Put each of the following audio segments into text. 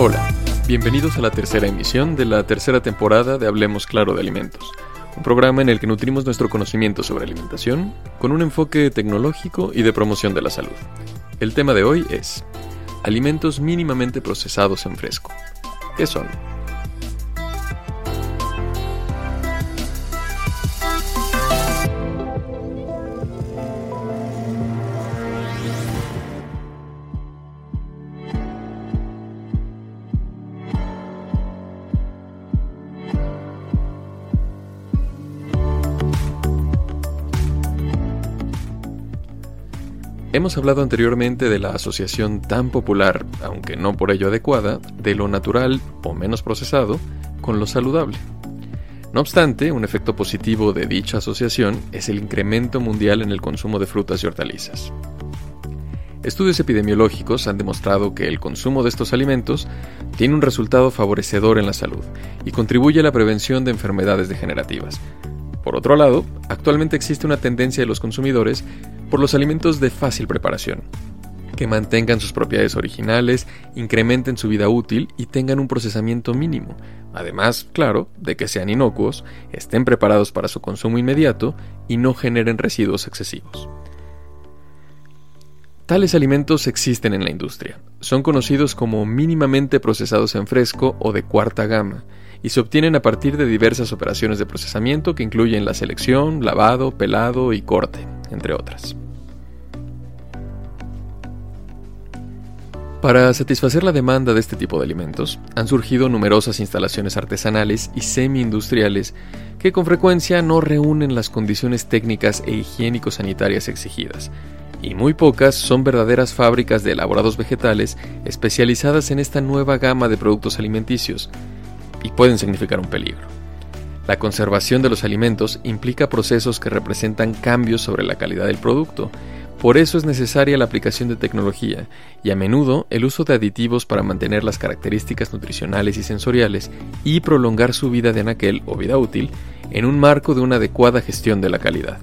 Hola, bienvenidos a la tercera emisión de la tercera temporada de Hablemos Claro de Alimentos, un programa en el que nutrimos nuestro conocimiento sobre alimentación con un enfoque tecnológico y de promoción de la salud. El tema de hoy es alimentos mínimamente procesados en fresco. ¿Qué son? Hemos hablado anteriormente de la asociación tan popular, aunque no por ello adecuada, de lo natural o menos procesado con lo saludable. No obstante, un efecto positivo de dicha asociación es el incremento mundial en el consumo de frutas y hortalizas. Estudios epidemiológicos han demostrado que el consumo de estos alimentos tiene un resultado favorecedor en la salud y contribuye a la prevención de enfermedades degenerativas. Por otro lado, actualmente existe una tendencia de los consumidores por los alimentos de fácil preparación, que mantengan sus propiedades originales, incrementen su vida útil y tengan un procesamiento mínimo, además, claro, de que sean inocuos, estén preparados para su consumo inmediato y no generen residuos excesivos. Tales alimentos existen en la industria. Son conocidos como mínimamente procesados en fresco o de cuarta gama, y se obtienen a partir de diversas operaciones de procesamiento que incluyen la selección, lavado, pelado y corte, entre otras. Para satisfacer la demanda de este tipo de alimentos, han surgido numerosas instalaciones artesanales y semi-industriales que con frecuencia no reúnen las condiciones técnicas e higiénico-sanitarias exigidas, y muy pocas son verdaderas fábricas de elaborados vegetales especializadas en esta nueva gama de productos alimenticios, y pueden significar un peligro. La conservación de los alimentos implica procesos que representan cambios sobre la calidad del producto, por eso es necesaria la aplicación de tecnología y a menudo el uso de aditivos para mantener las características nutricionales y sensoriales y prolongar su vida de anaquel o vida útil en un marco de una adecuada gestión de la calidad.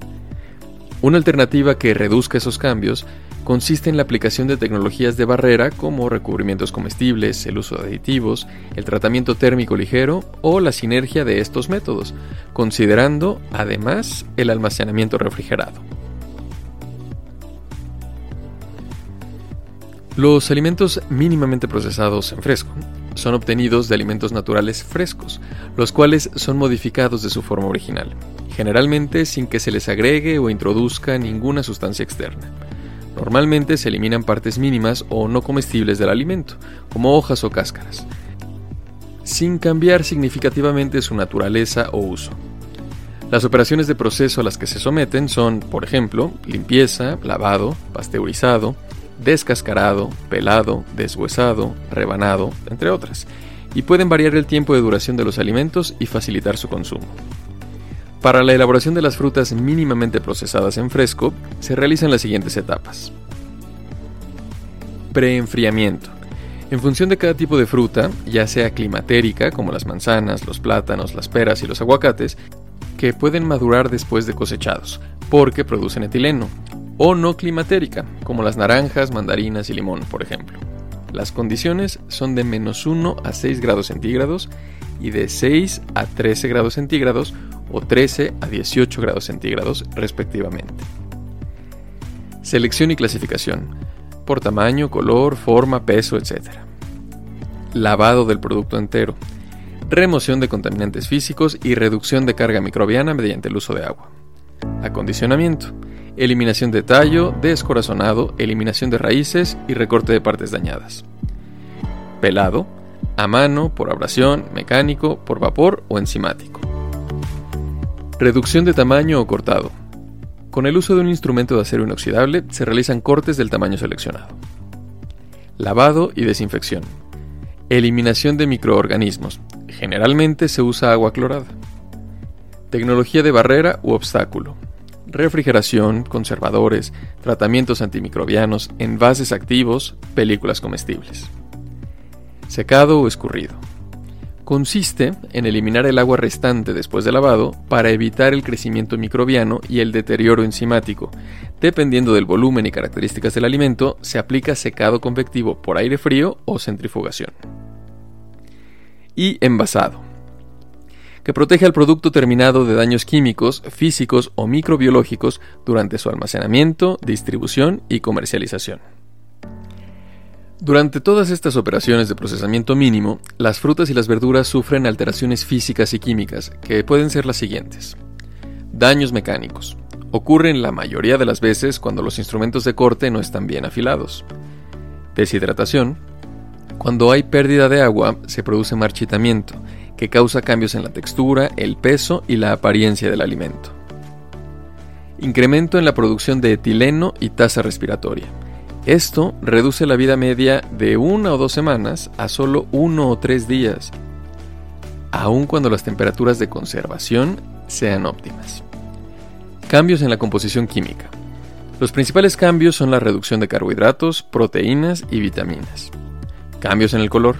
Una alternativa que reduzca esos cambios consiste en la aplicación de tecnologías de barrera como recubrimientos comestibles, el uso de aditivos, el tratamiento térmico ligero o la sinergia de estos métodos, considerando además el almacenamiento refrigerado. Los alimentos mínimamente procesados en fresco son obtenidos de alimentos naturales frescos, los cuales son modificados de su forma original, generalmente sin que se les agregue o introduzca ninguna sustancia externa. Normalmente se eliminan partes mínimas o no comestibles del alimento, como hojas o cáscaras, sin cambiar significativamente su naturaleza o uso. Las operaciones de proceso a las que se someten son, por ejemplo, limpieza, lavado, pasteurizado, descascarado, pelado, deshuesado, rebanado, entre otras, y pueden variar el tiempo de duración de los alimentos y facilitar su consumo. Para la elaboración de las frutas mínimamente procesadas en fresco, se realizan las siguientes etapas. Preenfriamiento. En función de cada tipo de fruta, ya sea climatérica, como las manzanas, los plátanos, las peras y los aguacates, que pueden madurar después de cosechados, porque producen etileno, o no climatérica, como las naranjas, mandarinas y limón, por ejemplo. Las condiciones son de menos 1 a 6 grados centígrados y de 6 a 13 grados centígrados o 13 a 18 grados centígrados respectivamente. Selección y clasificación, por tamaño, color, forma, peso, etc. Lavado del producto entero, remoción de contaminantes físicos y reducción de carga microbiana mediante el uso de agua. Acondicionamiento, eliminación de tallo, descorazonado, eliminación de raíces y recorte de partes dañadas. Pelado, a mano, por abrasión, mecánico, por vapor o enzimático. Reducción de tamaño o cortado. Con el uso de un instrumento de acero inoxidable se realizan cortes del tamaño seleccionado. Lavado y desinfección. Eliminación de microorganismos. Generalmente se usa agua clorada. Tecnología de barrera u obstáculo refrigeración, conservadores, tratamientos antimicrobianos, envases activos, películas comestibles. Secado o escurrido. Consiste en eliminar el agua restante después de lavado para evitar el crecimiento microbiano y el deterioro enzimático. Dependiendo del volumen y características del alimento, se aplica secado convectivo por aire frío o centrifugación. y envasado, que protege al producto terminado de daños químicos, físicos o microbiológicos durante su almacenamiento, distribución y comercialización. Durante todas estas operaciones de procesamiento mínimo, las frutas y las verduras sufren alteraciones físicas y químicas, que pueden ser las siguientes. Daños mecánicos. Ocurren la mayoría de las veces cuando los instrumentos de corte no están bien afilados. Deshidratación. Cuando hay pérdida de agua, se produce marchitamiento, que causa cambios en la textura, el peso y la apariencia del alimento. Incremento en la producción de etileno y tasa respiratoria. Esto reduce la vida media de una o dos semanas a solo uno o tres días, aun cuando las temperaturas de conservación sean óptimas. Cambios en la composición química. Los principales cambios son la reducción de carbohidratos, proteínas y vitaminas. Cambios en el color.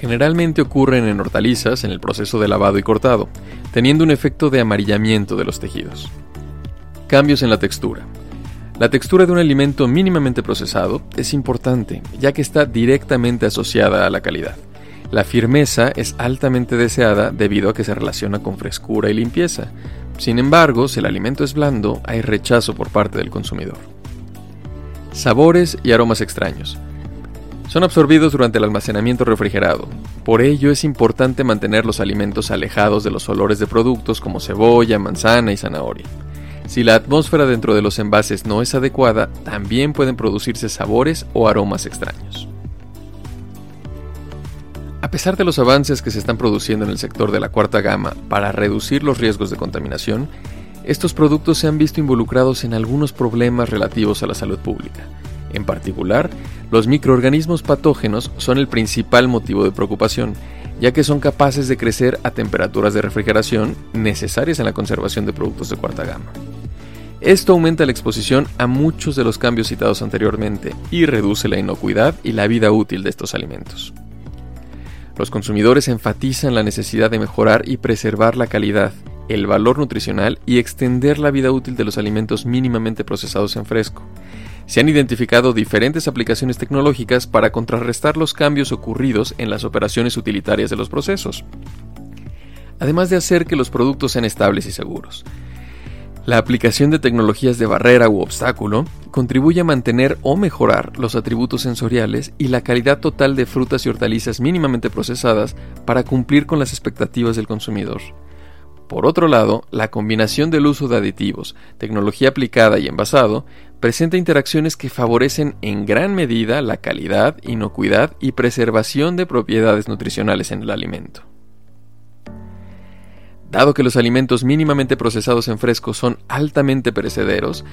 Generalmente ocurren en hortalizas en el proceso de lavado y cortado, teniendo un efecto de amarillamiento de los tejidos. Cambios en la textura. La textura de un alimento mínimamente procesado es importante, ya que está directamente asociada a la calidad. La firmeza es altamente deseada debido a que se relaciona con frescura y limpieza. Sin embargo, si el alimento es blando, hay rechazo por parte del consumidor. Sabores y aromas extraños. Son absorbidos durante el almacenamiento refrigerado. Por ello es importante mantener los alimentos alejados de los olores de productos como cebolla, manzana y zanahoria. Si la atmósfera dentro de los envases no es adecuada, también pueden producirse sabores o aromas extraños. A pesar de los avances que se están produciendo en el sector de la cuarta gama para reducir los riesgos de contaminación, estos productos se han visto involucrados en algunos problemas relativos a la salud pública. En particular, los microorganismos patógenos son el principal motivo de preocupación, ya que son capaces de crecer a temperaturas de refrigeración necesarias en la conservación de productos de cuarta gama. Esto aumenta la exposición a muchos de los cambios citados anteriormente y reduce la inocuidad y la vida útil de estos alimentos. Los consumidores enfatizan la necesidad de mejorar y preservar la calidad, el valor nutricional y extender la vida útil de los alimentos mínimamente procesados en fresco. Se han identificado diferentes aplicaciones tecnológicas para contrarrestar los cambios ocurridos en las operaciones utilitarias de los procesos, además de hacer que los productos sean estables y seguros. La aplicación de tecnologías de barrera u obstáculo contribuye a mantener o mejorar los atributos sensoriales y la calidad total de frutas y hortalizas mínimamente procesadas para cumplir con las expectativas del consumidor. Por otro lado, la combinación del uso de aditivos, tecnología aplicada y envasado presenta interacciones que favorecen en gran medida la calidad, inocuidad y preservación de propiedades nutricionales en el alimento. Dado que los alimentos mínimamente procesados en fresco son altamente perecederos,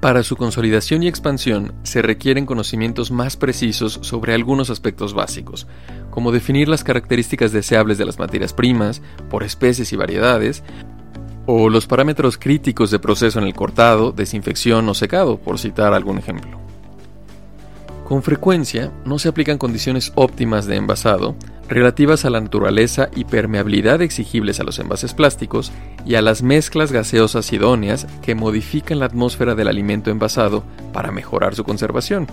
para su consolidación y expansión se requieren conocimientos más precisos sobre algunos aspectos básicos, como definir las características deseables de las materias primas, por especies y variedades, o los parámetros críticos de proceso en el cortado, desinfección o secado, por citar algún ejemplo. Con frecuencia no se aplican condiciones óptimas de envasado, relativas a la naturaleza y permeabilidad exigibles a los envases plásticos y a las mezclas gaseosas idóneas que modifican la atmósfera del alimento envasado para mejorar su conservación,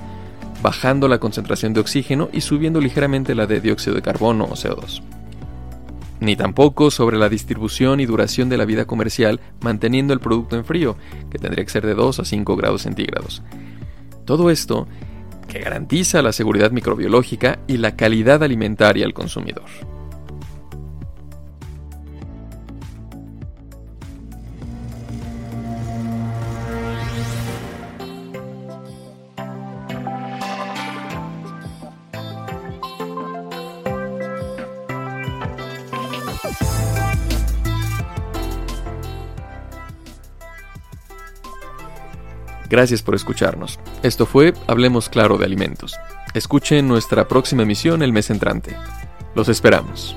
bajando la concentración de oxígeno y subiendo ligeramente la de dióxido de carbono o CO2. Ni tampoco sobre la distribución y duración de la vida comercial manteniendo el producto en frío, que tendría que ser de 2 a 5 grados centígrados. Todo esto que garantiza la seguridad microbiológica y la calidad alimentaria al consumidor. Gracias por escucharnos. Esto fue Hablemos Claro de Alimentos. Escuchen nuestra próxima emisión el mes entrante. Los esperamos.